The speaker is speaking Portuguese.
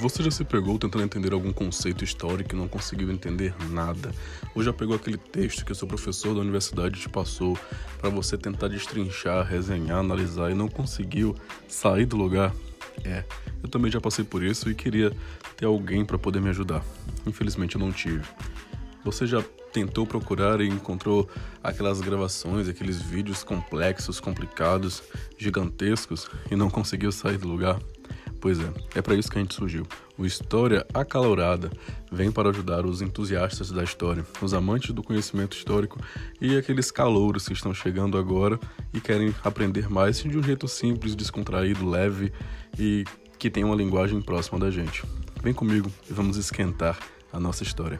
Você já se pegou tentando entender algum conceito histórico e não conseguiu entender nada? Ou já pegou aquele texto que o seu professor da universidade te passou para você tentar destrinchar, resenhar, analisar e não conseguiu sair do lugar? É, eu também já passei por isso e queria ter alguém para poder me ajudar. Infelizmente eu não tive. Você já tentou procurar e encontrou aquelas gravações, aqueles vídeos complexos, complicados, gigantescos e não conseguiu sair do lugar? Pois é, é para isso que a gente surgiu. O História Acalorada vem para ajudar os entusiastas da história, os amantes do conhecimento histórico e aqueles calouros que estão chegando agora e querem aprender mais de um jeito simples, descontraído, leve e que tem uma linguagem próxima da gente. Vem comigo e vamos esquentar a nossa história.